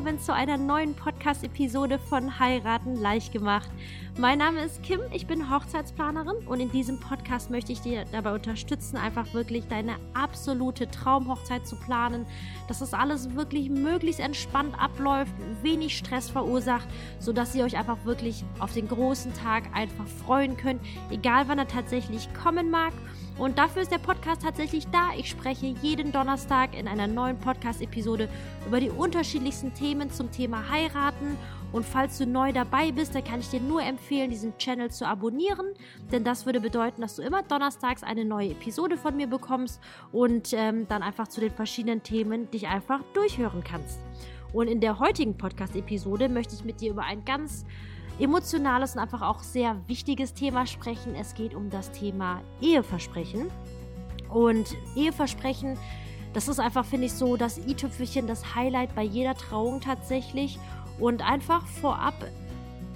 willkommen zu einer neuen Podcast-Episode von Heiraten leicht gemacht. Mein Name ist Kim, ich bin Hochzeitsplanerin und in diesem Podcast möchte ich dir dabei unterstützen, einfach wirklich deine absolute Traumhochzeit zu planen, dass das alles wirklich möglichst entspannt abläuft, wenig Stress verursacht, sodass ihr euch einfach wirklich auf den großen Tag einfach freuen könnt, egal wann er tatsächlich kommen mag. Und dafür ist der Podcast tatsächlich da. Ich spreche jeden Donnerstag in einer neuen Podcast-Episode über die unterschiedlichsten Themen zum Thema Heiraten. Und falls du neu dabei bist, dann kann ich dir nur empfehlen, diesen Channel zu abonnieren, denn das würde bedeuten, dass du immer donnerstags eine neue Episode von mir bekommst und ähm, dann einfach zu den verschiedenen Themen dich einfach durchhören kannst. Und in der heutigen Podcast-Episode möchte ich mit dir über ein ganz emotionales und einfach auch sehr wichtiges Thema sprechen. Es geht um das Thema Eheversprechen. Und Eheversprechen, das ist einfach, finde ich, so das i-Tüpfelchen, das Highlight bei jeder Trauung tatsächlich. Und einfach vorab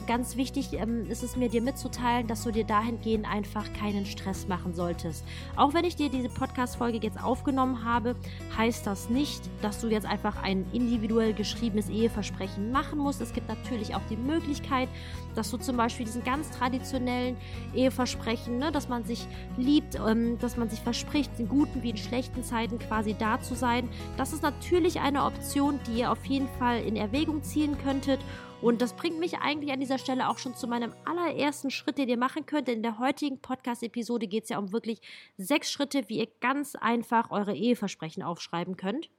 ganz wichtig ähm, ist es mir dir mitzuteilen, dass du dir dahingehend einfach keinen Stress machen solltest. Auch wenn ich dir diese Podcast-Folge jetzt aufgenommen habe, heißt das nicht, dass du jetzt einfach ein individuell geschriebenes Eheversprechen machen musst. Es gibt natürlich auch die Möglichkeit, dass du zum Beispiel diesen ganz traditionellen Eheversprechen, ne, dass man sich liebt, ähm, dass man sich verspricht, in guten wie in schlechten Zeiten quasi da zu sein. Das ist natürlich eine Option, die ihr auf jeden Fall in Erwägung ziehen könntet. Und das bringt mich eigentlich an dieser Stelle auch schon zu meinem allerersten Schritt, den ihr machen könnt. Denn in der heutigen Podcast-Episode geht es ja um wirklich sechs Schritte, wie ihr ganz einfach eure Eheversprechen aufschreiben könnt.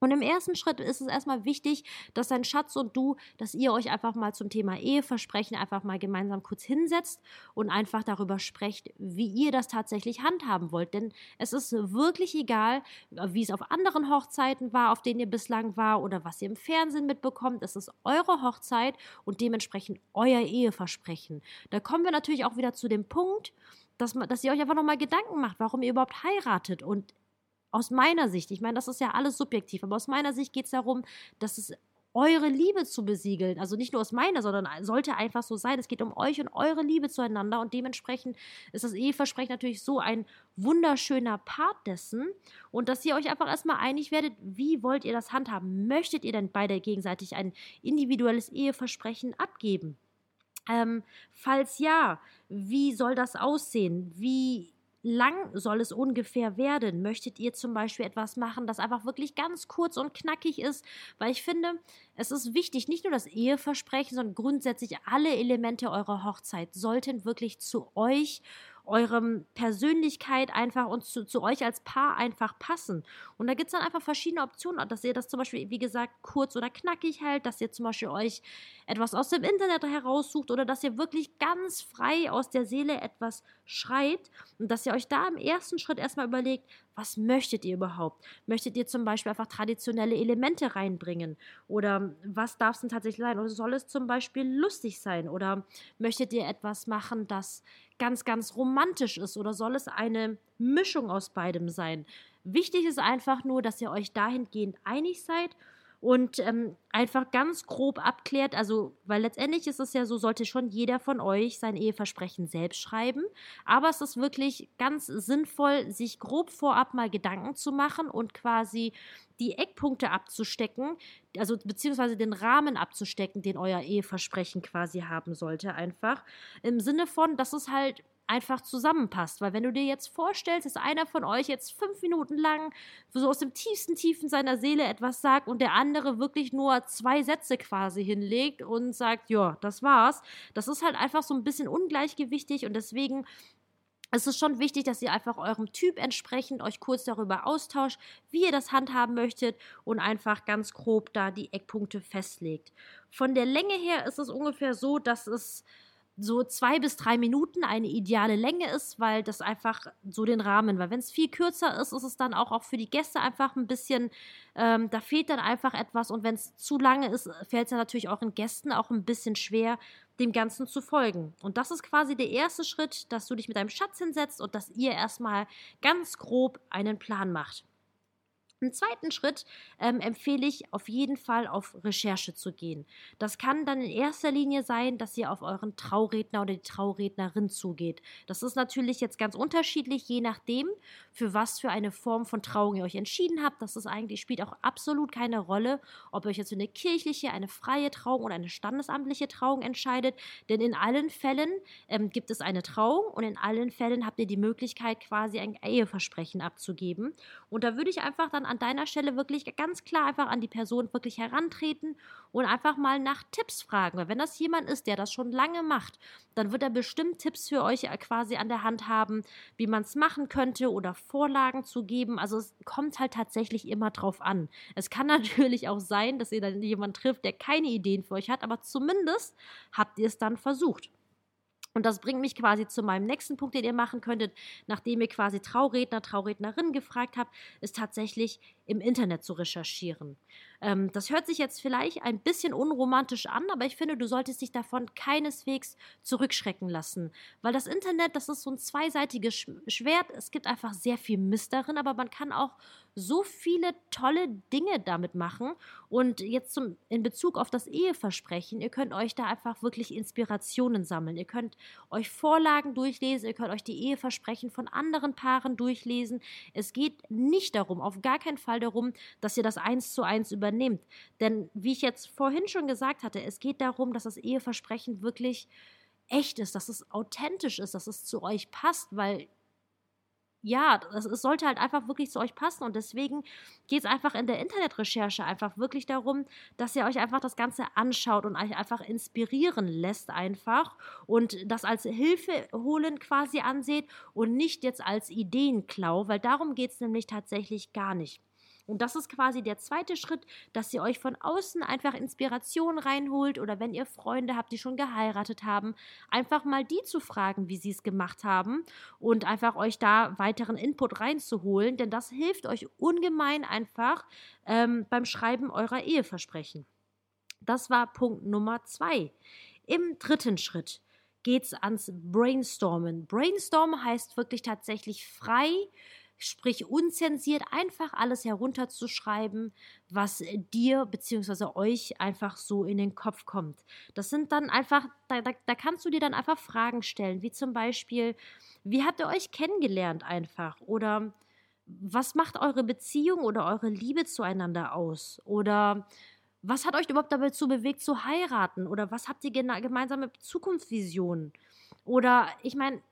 Und im ersten Schritt ist es erstmal wichtig, dass dein Schatz und du, dass ihr euch einfach mal zum Thema Eheversprechen einfach mal gemeinsam kurz hinsetzt und einfach darüber sprecht, wie ihr das tatsächlich handhaben wollt. Denn es ist wirklich egal, wie es auf anderen Hochzeiten war, auf denen ihr bislang war oder was ihr im Fernsehen mitbekommt. Es ist eure Hochzeit und dementsprechend euer Eheversprechen. Da kommen wir natürlich auch wieder zu dem Punkt, dass, dass ihr euch einfach nochmal Gedanken macht, warum ihr überhaupt heiratet. Und aus meiner Sicht, ich meine, das ist ja alles subjektiv, aber aus meiner Sicht geht es darum, dass es eure Liebe zu besiegeln. Also nicht nur aus meiner, sondern sollte einfach so sein. Es geht um euch und eure Liebe zueinander und dementsprechend ist das Eheversprechen natürlich so ein wunderschöner Part dessen und dass ihr euch einfach erstmal einig werdet, wie wollt ihr das handhaben? Möchtet ihr denn beide gegenseitig ein individuelles Eheversprechen abgeben? Ähm, falls ja, wie soll das aussehen? Wie lang soll es ungefähr werden? Möchtet ihr zum Beispiel etwas machen, das einfach wirklich ganz kurz und knackig ist? Weil ich finde, es ist wichtig, nicht nur das Eheversprechen, sondern grundsätzlich alle Elemente eurer Hochzeit sollten wirklich zu euch eurem Persönlichkeit einfach und zu, zu euch als Paar einfach passen. Und da gibt es dann einfach verschiedene Optionen, dass ihr das zum Beispiel, wie gesagt, kurz oder knackig hält, dass ihr zum Beispiel euch etwas aus dem Internet heraussucht oder dass ihr wirklich ganz frei aus der Seele etwas schreit und dass ihr euch da im ersten Schritt erstmal überlegt, was möchtet ihr überhaupt? Möchtet ihr zum Beispiel einfach traditionelle Elemente reinbringen? Oder was darf es denn tatsächlich sein? Oder soll es zum Beispiel lustig sein? Oder möchtet ihr etwas machen, das ganz, ganz romantisch ist? Oder soll es eine Mischung aus beidem sein? Wichtig ist einfach nur, dass ihr euch dahingehend einig seid und ähm, einfach ganz grob abklärt, also, weil letztendlich ist es ja so, sollte schon jeder von euch sein Eheversprechen selbst schreiben, aber es ist wirklich ganz sinnvoll, sich grob vorab mal Gedanken zu machen und quasi die Eckpunkte abzustecken, also beziehungsweise den Rahmen abzustecken, den euer Eheversprechen quasi haben sollte, einfach. Im Sinne von, dass es halt einfach zusammenpasst. Weil wenn du dir jetzt vorstellst, dass einer von euch jetzt fünf Minuten lang so aus dem tiefsten Tiefen seiner Seele etwas sagt und der andere wirklich nur zwei Sätze quasi hinlegt und sagt, ja, das war's, das ist halt einfach so ein bisschen ungleichgewichtig und deswegen es ist schon wichtig, dass ihr einfach eurem Typ entsprechend euch kurz darüber austauscht, wie ihr das handhaben möchtet und einfach ganz grob da die Eckpunkte festlegt. Von der Länge her ist es ungefähr so, dass es so zwei bis drei Minuten eine ideale Länge ist, weil das einfach so den Rahmen, weil wenn es viel kürzer ist, ist es dann auch, auch für die Gäste einfach ein bisschen, ähm, da fehlt dann einfach etwas und wenn es zu lange ist, fällt es ja natürlich auch den Gästen auch ein bisschen schwer, dem Ganzen zu folgen. Und das ist quasi der erste Schritt, dass du dich mit deinem Schatz hinsetzt und dass ihr erstmal ganz grob einen Plan macht. Im zweiten Schritt ähm, empfehle ich auf jeden Fall auf Recherche zu gehen. Das kann dann in erster Linie sein, dass ihr auf euren Trauredner oder die Traurednerin zugeht. Das ist natürlich jetzt ganz unterschiedlich, je nachdem, für was für eine Form von Trauung ihr euch entschieden habt. Das ist eigentlich, spielt auch absolut keine Rolle, ob ihr euch jetzt für eine kirchliche, eine freie Trauung oder eine standesamtliche Trauung entscheidet. Denn in allen Fällen ähm, gibt es eine Trauung und in allen Fällen habt ihr die Möglichkeit, quasi ein Eheversprechen abzugeben. Und da würde ich einfach dann an deiner Stelle wirklich ganz klar einfach an die Person wirklich herantreten und einfach mal nach Tipps fragen. Weil wenn das jemand ist, der das schon lange macht, dann wird er bestimmt Tipps für euch äh, quasi an der Hand haben, wie man es machen könnte oder Vorlagen zu geben. Also es kommt halt tatsächlich immer drauf an. Es kann natürlich auch sein, dass ihr dann jemanden trifft, der keine Ideen für euch hat, aber zumindest habt ihr es dann versucht. Und das bringt mich quasi zu meinem nächsten Punkt, den ihr machen könntet, nachdem ihr quasi Trauredner, Traurednerinnen gefragt habt, ist tatsächlich im Internet zu recherchieren. Ähm, das hört sich jetzt vielleicht ein bisschen unromantisch an, aber ich finde, du solltest dich davon keineswegs zurückschrecken lassen. Weil das Internet, das ist so ein zweiseitiges Schwert. Es gibt einfach sehr viel Mist darin, aber man kann auch so viele tolle Dinge damit machen. Und jetzt zum, in Bezug auf das Eheversprechen, ihr könnt euch da einfach wirklich Inspirationen sammeln. Ihr könnt euch Vorlagen durchlesen, ihr könnt euch die Eheversprechen von anderen Paaren durchlesen. Es geht nicht darum, auf gar keinen Fall darum, dass ihr das eins zu eins über übernehmt. Denn wie ich jetzt vorhin schon gesagt hatte, es geht darum, dass das Eheversprechen wirklich echt ist, dass es authentisch ist, dass es zu euch passt, weil ja, es sollte halt einfach wirklich zu euch passen und deswegen geht es einfach in der Internetrecherche einfach wirklich darum, dass ihr euch einfach das Ganze anschaut und euch einfach inspirieren lässt einfach und das als Hilfe holen quasi anseht und nicht jetzt als Ideenklau, weil darum geht es nämlich tatsächlich gar nicht. Und das ist quasi der zweite Schritt, dass ihr euch von außen einfach Inspiration reinholt oder wenn ihr Freunde habt, die schon geheiratet haben, einfach mal die zu fragen, wie sie es gemacht haben und einfach euch da weiteren Input reinzuholen, denn das hilft euch ungemein einfach ähm, beim Schreiben eurer Eheversprechen. Das war Punkt Nummer zwei. Im dritten Schritt geht es ans Brainstormen. Brainstormen heißt wirklich tatsächlich frei sprich unzensiert einfach alles herunterzuschreiben, was dir bzw. euch einfach so in den Kopf kommt. Das sind dann einfach, da, da, da kannst du dir dann einfach Fragen stellen, wie zum Beispiel, wie habt ihr euch kennengelernt einfach? Oder was macht eure Beziehung oder eure Liebe zueinander aus? Oder was hat euch überhaupt dazu bewegt zu heiraten? Oder was habt ihr gemeinsame Zukunftsvisionen? Oder ich meine,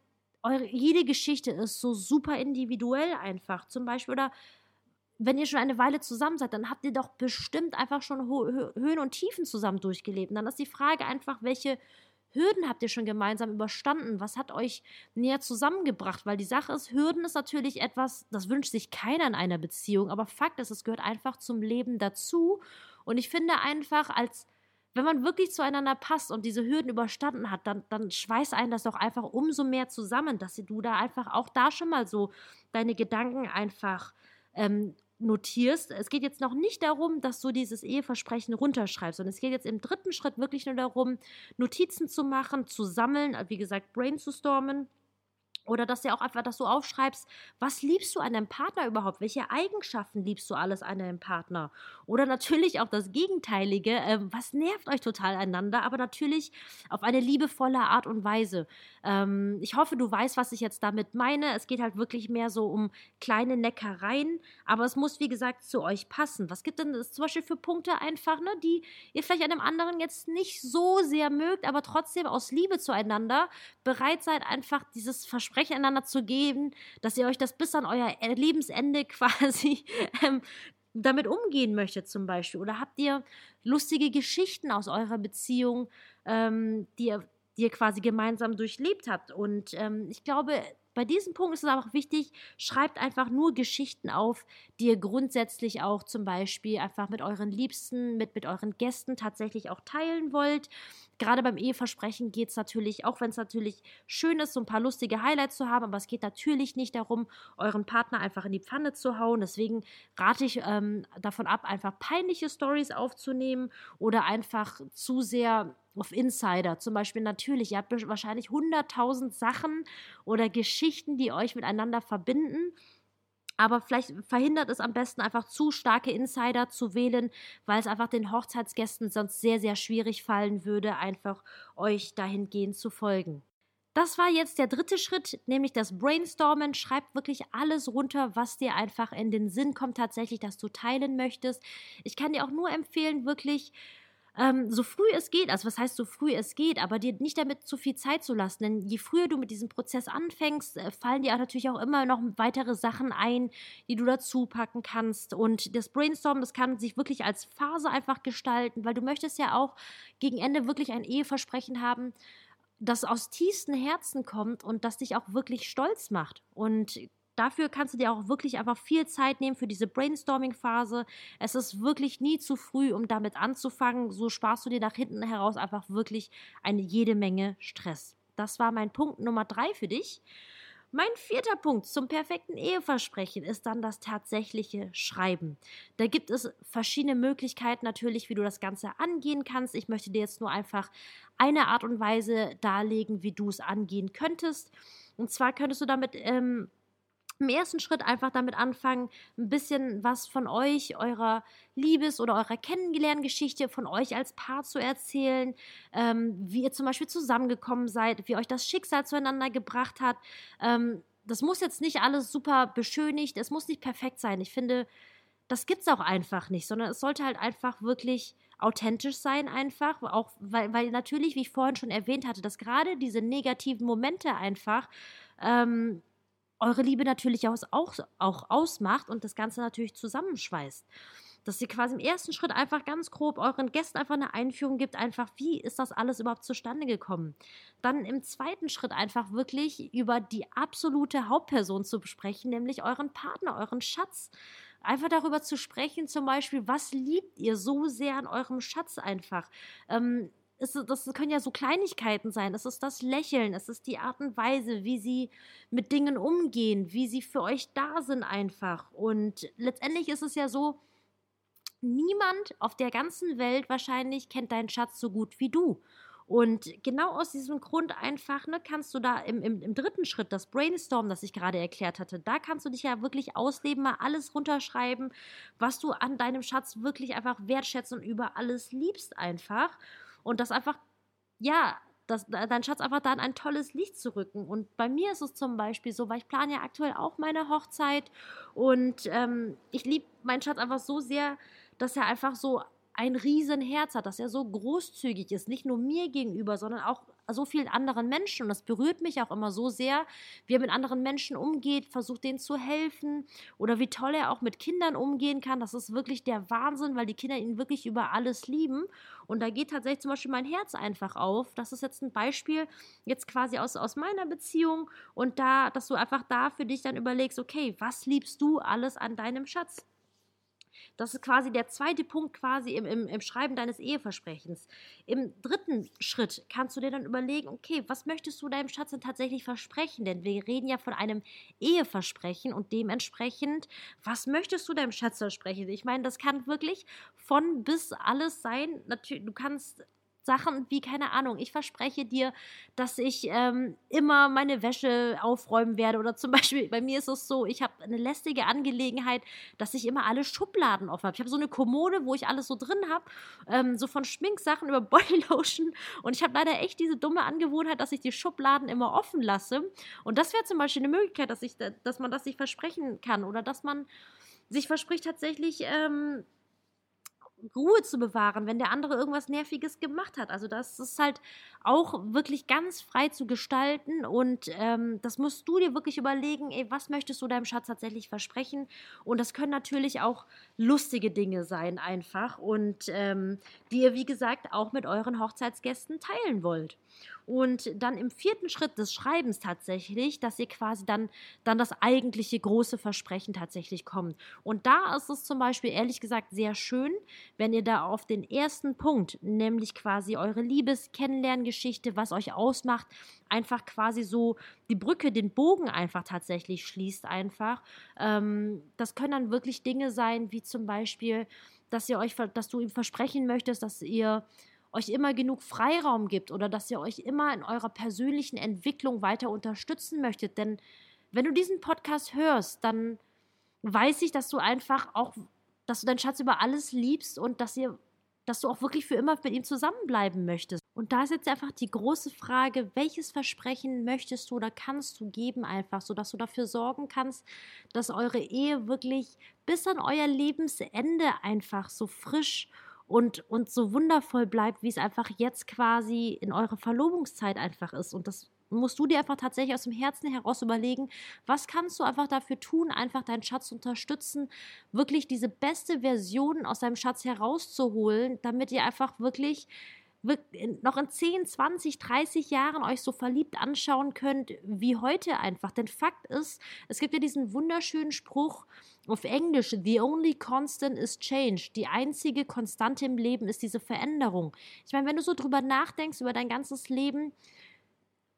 eure, jede Geschichte ist so super individuell einfach. Zum Beispiel, oder wenn ihr schon eine Weile zusammen seid, dann habt ihr doch bestimmt einfach schon Höhen und Tiefen zusammen durchgelebt. Und dann ist die Frage einfach, welche Hürden habt ihr schon gemeinsam überstanden? Was hat euch näher zusammengebracht? Weil die Sache ist, Hürden ist natürlich etwas, das wünscht sich keiner in einer Beziehung, aber Fakt ist, es gehört einfach zum Leben dazu. Und ich finde einfach als wenn man wirklich zueinander passt und diese Hürden überstanden hat, dann, dann schweißt einen das doch einfach umso mehr zusammen, dass du da einfach auch da schon mal so deine Gedanken einfach ähm, notierst. Es geht jetzt noch nicht darum, dass du dieses Eheversprechen runterschreibst, sondern es geht jetzt im dritten Schritt wirklich nur darum, Notizen zu machen, zu sammeln, wie gesagt, brainstormen oder dass du auch einfach das so aufschreibst, was liebst du an deinem Partner überhaupt? Welche Eigenschaften liebst du alles an deinem Partner? Oder natürlich auch das Gegenteilige, äh, was nervt euch total einander, aber natürlich auf eine liebevolle Art und Weise. Ähm, ich hoffe, du weißt, was ich jetzt damit meine. Es geht halt wirklich mehr so um kleine Neckereien, aber es muss, wie gesagt, zu euch passen. Was gibt denn das zum Beispiel für Punkte einfach, ne, die ihr vielleicht einem anderen jetzt nicht so sehr mögt, aber trotzdem aus Liebe zueinander bereit seid, einfach dieses Versprechen einander zu geben, dass ihr euch das bis an euer Lebensende quasi ähm, damit umgehen möchtet zum Beispiel? Oder habt ihr lustige Geschichten aus eurer Beziehung, ähm, die ihr die ihr quasi gemeinsam durchlebt habt. Und ähm, ich glaube, bei diesem Punkt ist es aber auch wichtig, schreibt einfach nur Geschichten auf, die ihr grundsätzlich auch zum Beispiel einfach mit euren Liebsten, mit, mit euren Gästen tatsächlich auch teilen wollt. Gerade beim Eheversprechen geht es natürlich, auch wenn es natürlich schön ist, so ein paar lustige Highlights zu haben, aber es geht natürlich nicht darum, euren Partner einfach in die Pfanne zu hauen. Deswegen rate ich ähm, davon ab, einfach peinliche Stories aufzunehmen oder einfach zu sehr auf Insider. Zum Beispiel natürlich, ihr habt wahrscheinlich 100.000 Sachen oder Geschichten, die euch miteinander verbinden. Aber vielleicht verhindert es am besten einfach zu starke Insider zu wählen, weil es einfach den Hochzeitsgästen sonst sehr, sehr schwierig fallen würde, einfach euch dahingehend zu folgen. Das war jetzt der dritte Schritt, nämlich das Brainstormen. Schreib wirklich alles runter, was dir einfach in den Sinn kommt, tatsächlich, dass du teilen möchtest. Ich kann dir auch nur empfehlen, wirklich ähm, so früh es geht, also was heißt so früh es geht, aber dir nicht damit zu viel Zeit zu lassen. Denn je früher du mit diesem Prozess anfängst, äh, fallen dir auch natürlich auch immer noch weitere Sachen ein, die du dazu packen kannst. Und das Brainstorm, das kann sich wirklich als Phase einfach gestalten, weil du möchtest ja auch gegen Ende wirklich ein Eheversprechen haben, das aus tiefstem Herzen kommt und das dich auch wirklich stolz macht. Und dafür kannst du dir auch wirklich einfach viel Zeit nehmen für diese Brainstorming-Phase. Es ist wirklich nie zu früh, um damit anzufangen. So sparst du dir nach hinten heraus einfach wirklich eine jede Menge Stress. Das war mein Punkt Nummer drei für dich. Mein vierter Punkt zum perfekten Eheversprechen ist dann das tatsächliche Schreiben. Da gibt es verschiedene Möglichkeiten natürlich, wie du das Ganze angehen kannst. Ich möchte dir jetzt nur einfach eine Art und Weise darlegen, wie du es angehen könntest. Und zwar könntest du damit ähm, im ersten Schritt einfach damit anfangen, ein bisschen was von euch, eurer Liebes- oder eurer Kennenlerngeschichte von euch als Paar zu erzählen, ähm, wie ihr zum Beispiel zusammengekommen seid, wie euch das Schicksal zueinander gebracht hat. Ähm, das muss jetzt nicht alles super beschönigt, es muss nicht perfekt sein. Ich finde, das gibt es auch einfach nicht, sondern es sollte halt einfach wirklich authentisch sein, einfach. Auch weil, weil natürlich, wie ich vorhin schon erwähnt hatte, dass gerade diese negativen Momente einfach ähm, eure Liebe natürlich auch, auch, auch ausmacht und das Ganze natürlich zusammenschweißt. Dass ihr quasi im ersten Schritt einfach ganz grob euren Gästen einfach eine Einführung gibt, einfach wie ist das alles überhaupt zustande gekommen. Dann im zweiten Schritt einfach wirklich über die absolute Hauptperson zu besprechen, nämlich euren Partner, euren Schatz. Einfach darüber zu sprechen, zum Beispiel, was liebt ihr so sehr an eurem Schatz einfach? Ähm, es, das können ja so Kleinigkeiten sein. Es ist das Lächeln, es ist die Art und Weise, wie sie mit Dingen umgehen, wie sie für euch da sind einfach. Und letztendlich ist es ja so, niemand auf der ganzen Welt wahrscheinlich kennt deinen Schatz so gut wie du. Und genau aus diesem Grund einfach, ne, kannst du da im, im, im dritten Schritt, das Brainstorm, das ich gerade erklärt hatte, da kannst du dich ja wirklich ausleben, mal alles runterschreiben, was du an deinem Schatz wirklich einfach wertschätzen und über alles liebst einfach und das einfach, ja, das, dein Schatz einfach da in ein tolles Licht zu rücken. Und bei mir ist es zum Beispiel so, weil ich plane ja aktuell auch meine Hochzeit und ähm, ich liebe meinen Schatz einfach so sehr, dass er einfach so ein Riesenherz hat, dass er so großzügig ist, nicht nur mir gegenüber, sondern auch so vielen anderen Menschen. Und das berührt mich auch immer so sehr, wie er mit anderen Menschen umgeht, versucht denen zu helfen oder wie toll er auch mit Kindern umgehen kann. Das ist wirklich der Wahnsinn, weil die Kinder ihn wirklich über alles lieben. Und da geht tatsächlich zum Beispiel mein Herz einfach auf. Das ist jetzt ein Beispiel, jetzt quasi aus, aus meiner Beziehung. Und da, dass du einfach da für dich dann überlegst, okay, was liebst du alles an deinem Schatz? Das ist quasi der zweite Punkt quasi im, im, im Schreiben deines Eheversprechens. Im dritten Schritt kannst du dir dann überlegen, okay, was möchtest du deinem Schatz denn tatsächlich versprechen? Denn wir reden ja von einem Eheversprechen und dementsprechend, was möchtest du deinem Schatz versprechen? Ich meine, das kann wirklich von bis alles sein. Natürlich, du kannst Sachen wie, keine Ahnung, ich verspreche dir, dass ich ähm, immer meine Wäsche aufräumen werde. Oder zum Beispiel, bei mir ist es so, ich habe eine lästige Angelegenheit, dass ich immer alle Schubladen offen habe. Ich habe so eine Kommode, wo ich alles so drin habe, ähm, so von Schminksachen über Bodylotion. Und ich habe leider echt diese dumme Angewohnheit, dass ich die Schubladen immer offen lasse. Und das wäre zum Beispiel eine Möglichkeit, dass, ich, dass man das sich versprechen kann. Oder dass man sich verspricht tatsächlich, ähm, Ruhe zu bewahren, wenn der andere irgendwas Nerviges gemacht hat. Also das ist halt auch wirklich ganz frei zu gestalten und ähm, das musst du dir wirklich überlegen, ey, was möchtest du deinem Schatz tatsächlich versprechen? Und das können natürlich auch lustige Dinge sein einfach und ähm, die ihr, wie gesagt, auch mit euren Hochzeitsgästen teilen wollt. Und dann im vierten Schritt des Schreibens tatsächlich, dass ihr quasi dann, dann das eigentliche große Versprechen tatsächlich kommt. Und da ist es zum Beispiel ehrlich gesagt sehr schön, wenn ihr da auf den ersten Punkt, nämlich quasi eure Liebes-Kennenlerngeschichte, was euch ausmacht, einfach quasi so die Brücke, den Bogen einfach tatsächlich schließt einfach. Ähm, das können dann wirklich Dinge sein, wie zum Beispiel, dass ihr euch, dass du ihm versprechen möchtest, dass ihr euch immer genug Freiraum gibt oder dass ihr euch immer in eurer persönlichen Entwicklung weiter unterstützen möchtet. Denn wenn du diesen Podcast hörst, dann weiß ich, dass du einfach auch, dass du deinen Schatz über alles liebst und dass ihr, dass du auch wirklich für immer mit ihm zusammenbleiben möchtest. Und da ist jetzt einfach die große Frage, welches Versprechen möchtest du oder kannst du geben einfach, sodass du dafür sorgen kannst, dass eure Ehe wirklich bis an euer Lebensende einfach so frisch und, und so wundervoll bleibt, wie es einfach jetzt quasi in eurer Verlobungszeit einfach ist. Und das musst du dir einfach tatsächlich aus dem Herzen heraus überlegen, was kannst du einfach dafür tun, einfach deinen Schatz unterstützen, wirklich diese beste Version aus deinem Schatz herauszuholen, damit ihr einfach wirklich noch in 10, 20, 30 Jahren euch so verliebt anschauen könnt wie heute einfach. Denn Fakt ist, es gibt ja diesen wunderschönen Spruch auf Englisch, The only constant is change. Die einzige Konstante im Leben ist diese Veränderung. Ich meine, wenn du so drüber nachdenkst, über dein ganzes Leben,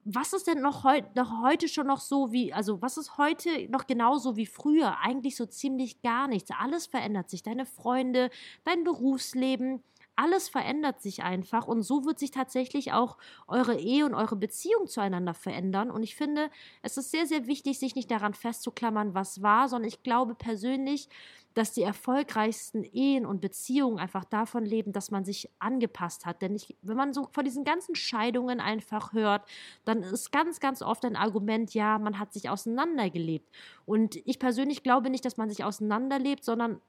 was ist denn noch, heu noch heute schon noch so wie, also was ist heute noch genauso wie früher? Eigentlich so ziemlich gar nichts. Alles verändert sich. Deine Freunde, dein Berufsleben, alles verändert sich einfach und so wird sich tatsächlich auch eure Ehe und eure Beziehung zueinander verändern. Und ich finde, es ist sehr, sehr wichtig, sich nicht daran festzuklammern, was war, sondern ich glaube persönlich, dass die erfolgreichsten Ehen und Beziehungen einfach davon leben, dass man sich angepasst hat. Denn ich, wenn man so von diesen ganzen Scheidungen einfach hört, dann ist ganz, ganz oft ein Argument, ja, man hat sich auseinandergelebt. Und ich persönlich glaube nicht, dass man sich auseinanderlebt, sondern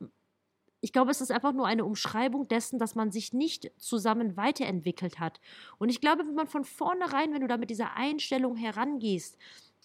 ich glaube, es ist einfach nur eine Umschreibung dessen, dass man sich nicht zusammen weiterentwickelt hat. Und ich glaube, wenn man von vornherein, wenn du da mit dieser Einstellung herangehst,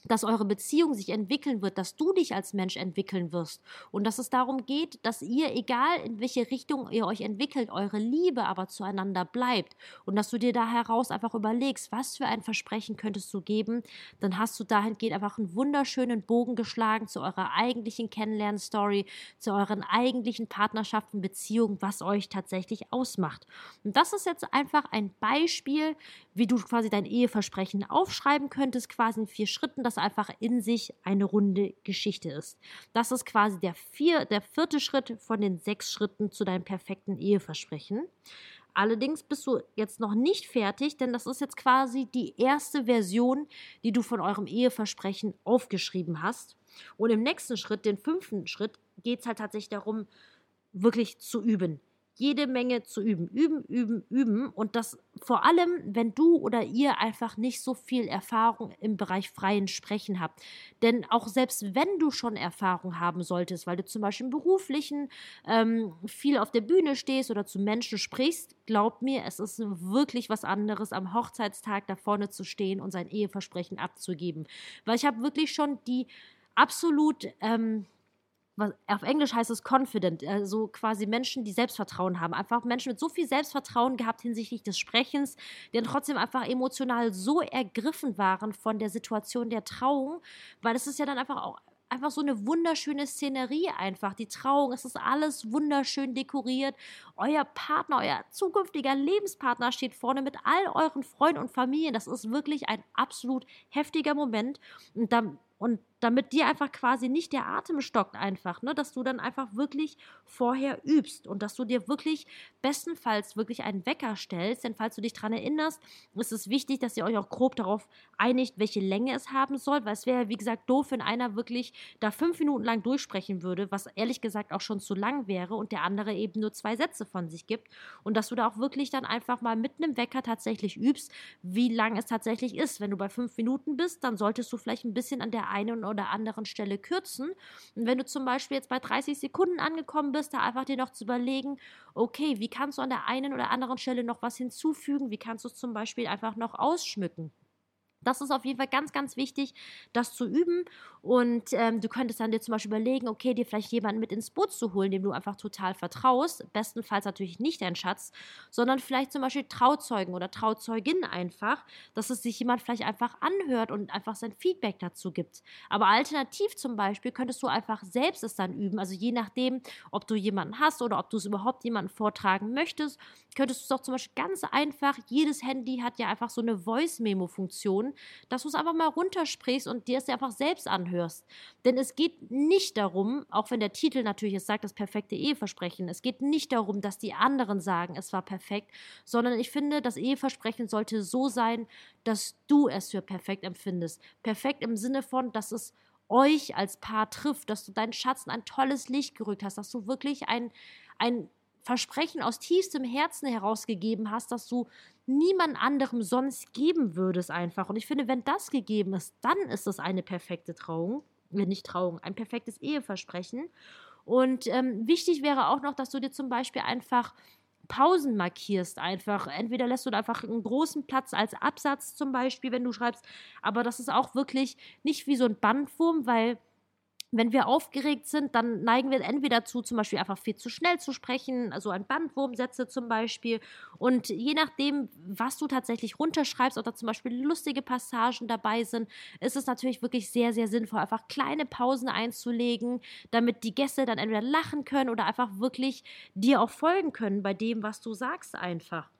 dass eure Beziehung sich entwickeln wird, dass du dich als Mensch entwickeln wirst. Und dass es darum geht, dass ihr, egal in welche Richtung ihr euch entwickelt, eure Liebe aber zueinander bleibt. Und dass du dir da heraus einfach überlegst, was für ein Versprechen könntest du geben, dann hast du dahingehend einfach einen wunderschönen Bogen geschlagen zu eurer eigentlichen Kennenlernstory, zu euren eigentlichen Partnerschaften, Beziehungen, was euch tatsächlich ausmacht. Und das ist jetzt einfach ein Beispiel, wie du quasi dein Eheversprechen aufschreiben könntest, quasi in vier Schritten, das einfach in sich eine runde Geschichte ist. Das ist quasi der, vier, der vierte Schritt von den sechs Schritten zu deinem perfekten Eheversprechen. Allerdings bist du jetzt noch nicht fertig, denn das ist jetzt quasi die erste Version, die du von eurem Eheversprechen aufgeschrieben hast. Und im nächsten Schritt, den fünften Schritt, geht es halt tatsächlich darum, wirklich zu üben jede Menge zu üben. Üben, üben, üben. Und das vor allem, wenn du oder ihr einfach nicht so viel Erfahrung im Bereich freien Sprechen habt. Denn auch selbst wenn du schon Erfahrung haben solltest, weil du zum Beispiel im beruflichen ähm, viel auf der Bühne stehst oder zu Menschen sprichst, glaub mir, es ist wirklich was anderes, am Hochzeitstag da vorne zu stehen und sein Eheversprechen abzugeben. Weil ich habe wirklich schon die absolut ähm, was, auf Englisch heißt es confident, also quasi Menschen, die Selbstvertrauen haben. Einfach Menschen mit so viel Selbstvertrauen gehabt hinsichtlich des Sprechens, die dann trotzdem einfach emotional so ergriffen waren von der Situation der Trauung, weil es ist ja dann einfach auch einfach so eine wunderschöne Szenerie einfach. Die Trauung, es ist alles wunderschön dekoriert. Euer Partner, euer zukünftiger Lebenspartner steht vorne mit all euren Freunden und Familien. Das ist wirklich ein absolut heftiger Moment. Und dann und damit dir einfach quasi nicht der Atem stockt einfach, ne, dass du dann einfach wirklich vorher übst und dass du dir wirklich bestenfalls wirklich einen Wecker stellst, denn falls du dich daran erinnerst, ist es wichtig, dass ihr euch auch grob darauf einigt, welche Länge es haben soll, weil es wäre, wie gesagt, doof, wenn einer wirklich da fünf Minuten lang durchsprechen würde, was ehrlich gesagt auch schon zu lang wäre und der andere eben nur zwei Sätze von sich gibt. Und dass du da auch wirklich dann einfach mal mit einem Wecker tatsächlich übst, wie lang es tatsächlich ist. Wenn du bei fünf Minuten bist, dann solltest du vielleicht ein bisschen an der einen oder anderen Stelle kürzen. Und wenn du zum Beispiel jetzt bei 30 Sekunden angekommen bist, da einfach dir noch zu überlegen, okay, wie kannst du an der einen oder anderen Stelle noch was hinzufügen? Wie kannst du es zum Beispiel einfach noch ausschmücken? Das ist auf jeden Fall ganz, ganz wichtig, das zu üben. Und ähm, du könntest dann dir zum Beispiel überlegen, okay, dir vielleicht jemanden mit ins Boot zu holen, dem du einfach total vertraust. Bestenfalls natürlich nicht dein Schatz, sondern vielleicht zum Beispiel Trauzeugen oder Trauzeuginnen einfach, dass es sich jemand vielleicht einfach anhört und einfach sein Feedback dazu gibt. Aber alternativ zum Beispiel könntest du einfach selbst es dann üben. Also je nachdem, ob du jemanden hast oder ob du es überhaupt jemanden vortragen möchtest, könntest du es auch zum Beispiel ganz einfach, jedes Handy hat ja einfach so eine Voice-Memo-Funktion dass du es einfach mal runtersprichst und dir es einfach selbst anhörst. Denn es geht nicht darum, auch wenn der Titel natürlich es sagt, das perfekte Eheversprechen, es geht nicht darum, dass die anderen sagen, es war perfekt, sondern ich finde, das Eheversprechen sollte so sein, dass du es für perfekt empfindest. Perfekt im Sinne von, dass es euch als Paar trifft, dass du deinen Schatz in ein tolles Licht gerückt hast, dass du wirklich ein, ein Versprechen aus tiefstem Herzen herausgegeben hast, dass du niemand anderem sonst geben würdest einfach. Und ich finde, wenn das gegeben ist, dann ist es eine perfekte Trauung, äh, nicht Trauung, ein perfektes Eheversprechen. Und ähm, wichtig wäre auch noch, dass du dir zum Beispiel einfach Pausen markierst einfach. Entweder lässt du da einfach einen großen Platz als Absatz zum Beispiel, wenn du schreibst, aber das ist auch wirklich nicht wie so ein Bandwurm, weil wenn wir aufgeregt sind, dann neigen wir entweder dazu, zum Beispiel einfach viel zu schnell zu sprechen, also ein Bandwurmsätze zum Beispiel. Und je nachdem, was du tatsächlich runterschreibst oder zum Beispiel lustige Passagen dabei sind, ist es natürlich wirklich sehr, sehr sinnvoll, einfach kleine Pausen einzulegen, damit die Gäste dann entweder lachen können oder einfach wirklich dir auch folgen können bei dem, was du sagst einfach.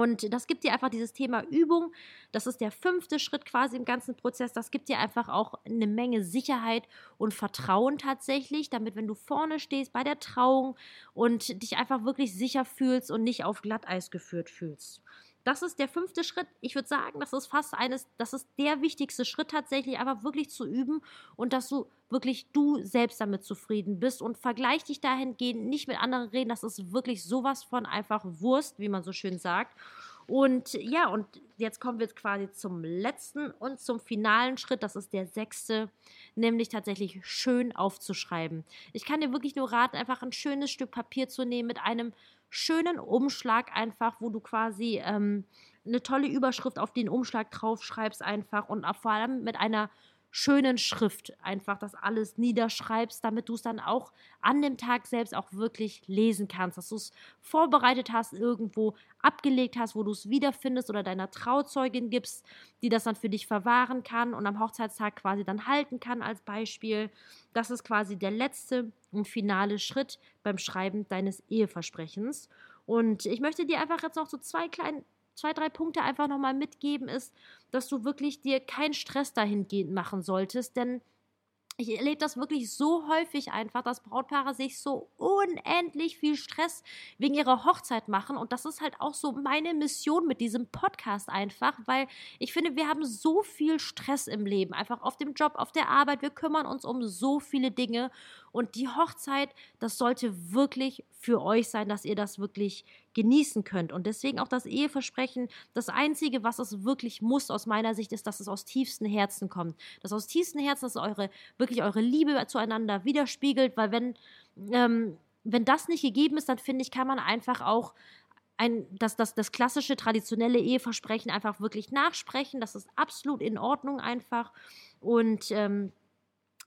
Und das gibt dir einfach dieses Thema Übung. Das ist der fünfte Schritt quasi im ganzen Prozess. Das gibt dir einfach auch eine Menge Sicherheit und Vertrauen tatsächlich, damit, wenn du vorne stehst bei der Trauung und dich einfach wirklich sicher fühlst und nicht auf Glatteis geführt fühlst. Das ist der fünfte Schritt. Ich würde sagen, das ist fast eines, das ist der wichtigste Schritt tatsächlich, einfach wirklich zu üben und dass du wirklich du selbst damit zufrieden bist und vergleich dich dahingehend nicht mit anderen reden. Das ist wirklich sowas von einfach Wurst, wie man so schön sagt. Und ja, und jetzt kommen wir quasi zum letzten und zum finalen Schritt. Das ist der sechste, nämlich tatsächlich schön aufzuschreiben. Ich kann dir wirklich nur raten, einfach ein schönes Stück Papier zu nehmen mit einem schönen Umschlag einfach, wo du quasi ähm, eine tolle Überschrift auf den Umschlag draufschreibst einfach und vor allem mit einer schönen Schrift einfach das alles niederschreibst, damit du es dann auch an dem Tag selbst auch wirklich lesen kannst, dass du es vorbereitet hast, irgendwo abgelegt hast, wo du es wiederfindest oder deiner Trauzeugin gibst, die das dann für dich verwahren kann und am Hochzeitstag quasi dann halten kann als Beispiel. Das ist quasi der letzte und finale Schritt beim Schreiben deines Eheversprechens. Und ich möchte dir einfach jetzt noch so zwei kleine zwei, drei Punkte einfach nochmal mitgeben, ist, dass du wirklich dir keinen Stress dahingehend machen solltest, denn ich erlebe das wirklich so häufig einfach, dass Brautpaare sich so unendlich viel Stress wegen ihrer Hochzeit machen. Und das ist halt auch so meine Mission mit diesem Podcast einfach, weil ich finde, wir haben so viel Stress im Leben, einfach auf dem Job, auf der Arbeit. Wir kümmern uns um so viele Dinge. Und die Hochzeit, das sollte wirklich für euch sein, dass ihr das wirklich genießen könnt. Und deswegen auch das Eheversprechen. Das Einzige, was es wirklich muss aus meiner Sicht, ist, dass es aus tiefstem Herzen kommt. Dass aus tiefstem Herzen, dass eure, wirklich eure Liebe zueinander widerspiegelt, weil wenn, ähm, wenn das nicht gegeben ist, dann finde ich, kann man einfach auch ein, das, das, das klassische, traditionelle Eheversprechen einfach wirklich nachsprechen. Das ist absolut in Ordnung einfach. Und ähm,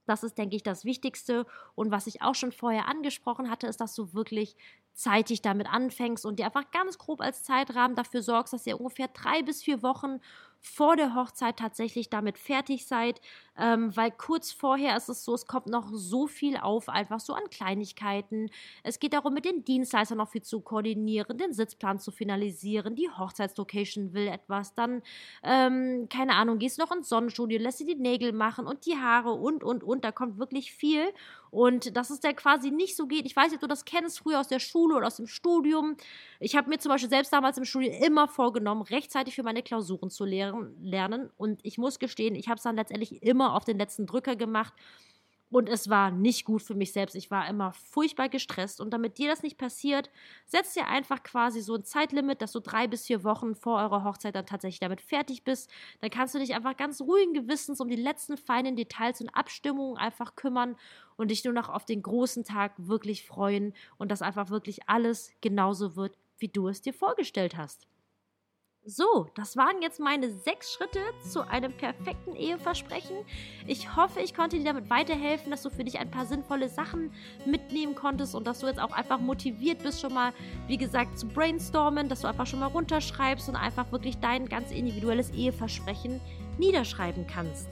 das ist, denke ich, das Wichtigste. Und was ich auch schon vorher angesprochen hatte, ist, dass du wirklich zeitig damit anfängst und dir einfach ganz grob als Zeitrahmen dafür sorgst, dass ihr ungefähr drei bis vier Wochen vor der Hochzeit tatsächlich damit fertig seid, ähm, weil kurz vorher ist es so, es kommt noch so viel auf, einfach so an Kleinigkeiten. Es geht darum, mit den Dienstleistern noch viel zu koordinieren, den Sitzplan zu finalisieren, die Hochzeitslocation will etwas, dann, ähm, keine Ahnung, gehst noch ins Sonnenstudio, lässt sie die Nägel machen und die Haare und, und, und, da kommt wirklich viel. Und dass es da quasi nicht so geht. Ich weiß nicht, ob du das kennst, früher aus der Schule oder aus dem Studium. Ich habe mir zum Beispiel selbst damals im Studium immer vorgenommen, rechtzeitig für meine Klausuren zu lernen. Und ich muss gestehen, ich habe es dann letztendlich immer auf den letzten Drücker gemacht. Und es war nicht gut für mich selbst. Ich war immer furchtbar gestresst. Und damit dir das nicht passiert, setzt dir einfach quasi so ein Zeitlimit, dass du drei bis vier Wochen vor eurer Hochzeit dann tatsächlich damit fertig bist. Dann kannst du dich einfach ganz ruhigen Gewissens um die letzten feinen Details und Abstimmungen einfach kümmern und dich nur noch auf den großen Tag wirklich freuen und dass einfach wirklich alles genauso wird, wie du es dir vorgestellt hast. So, das waren jetzt meine sechs Schritte zu einem perfekten Eheversprechen. Ich hoffe, ich konnte dir damit weiterhelfen, dass du für dich ein paar sinnvolle Sachen mitnehmen konntest und dass du jetzt auch einfach motiviert bist, schon mal, wie gesagt, zu brainstormen, dass du einfach schon mal runterschreibst und einfach wirklich dein ganz individuelles Eheversprechen niederschreiben kannst.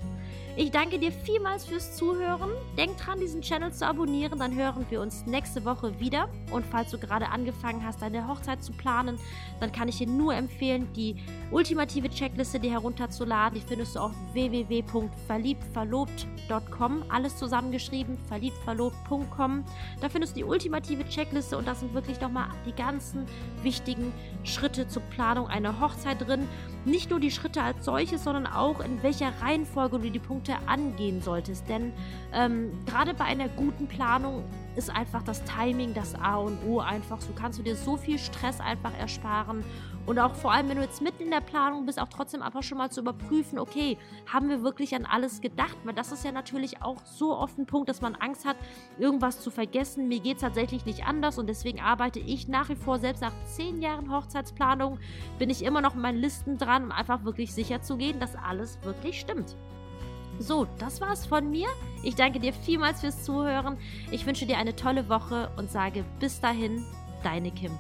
Ich danke dir vielmals fürs Zuhören. Denk dran, diesen Channel zu abonnieren, dann hören wir uns nächste Woche wieder. Und falls du gerade angefangen hast, deine Hochzeit zu planen, dann kann ich dir nur empfehlen, die ultimative Checkliste dir herunterzuladen. Die findest du auf www.verliebtverlobt.com. Alles zusammengeschrieben, verliebtverlobt.com. Da findest du die ultimative Checkliste und da sind wirklich nochmal die ganzen wichtigen Schritte zur Planung einer Hochzeit drin. Nicht nur die Schritte als solches, sondern auch in welcher Reihenfolge du die Punkte angehen solltest. Denn ähm, gerade bei einer guten Planung ist einfach das Timing das A und O einfach. So kannst du dir so viel Stress einfach ersparen. Und auch vor allem, wenn du jetzt mitten in der Planung bist, auch trotzdem einfach schon mal zu überprüfen, okay, haben wir wirklich an alles gedacht? Weil das ist ja natürlich auch so oft ein Punkt, dass man Angst hat, irgendwas zu vergessen. Mir geht es tatsächlich nicht anders und deswegen arbeite ich nach wie vor, selbst nach zehn Jahren Hochzeitsplanung, bin ich immer noch in meinen Listen dran, um einfach wirklich sicher zu gehen, dass alles wirklich stimmt. So, das war's von mir. Ich danke dir vielmals fürs Zuhören. Ich wünsche dir eine tolle Woche und sage bis dahin, deine Kim.